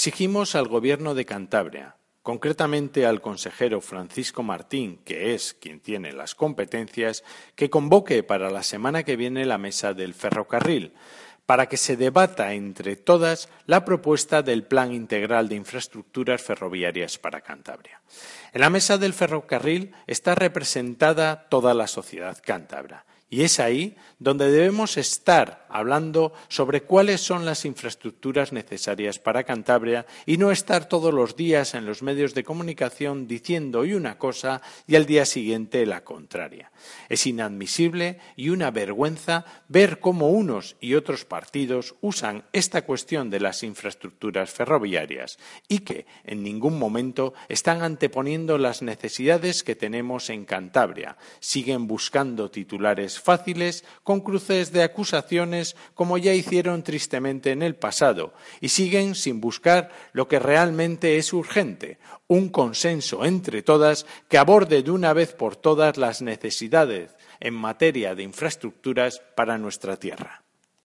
Exigimos al Gobierno de Cantabria, concretamente al consejero Francisco Martín, que es quien tiene las competencias, que convoque para la semana que viene la mesa del ferrocarril, para que se debata entre todas la propuesta del Plan Integral de Infraestructuras Ferroviarias para Cantabria. En la mesa del ferrocarril está representada toda la sociedad cántabra y es ahí donde debemos estar hablando sobre cuáles son las infraestructuras necesarias para Cantabria y no estar todos los días en los medios de comunicación diciendo hoy una cosa y al día siguiente la contraria. Es inadmisible y una vergüenza ver cómo unos y otros partidos usan esta cuestión de las infraestructuras ferroviarias y que en ningún momento están anteponiendo las necesidades que tenemos en Cantabria. Siguen buscando titulares fáciles con cruces de acusaciones como ya hicieron tristemente en el pasado y siguen sin buscar lo que realmente es urgente, un consenso entre todas que aborde de una vez por todas las necesidades en materia de infraestructuras para nuestra tierra.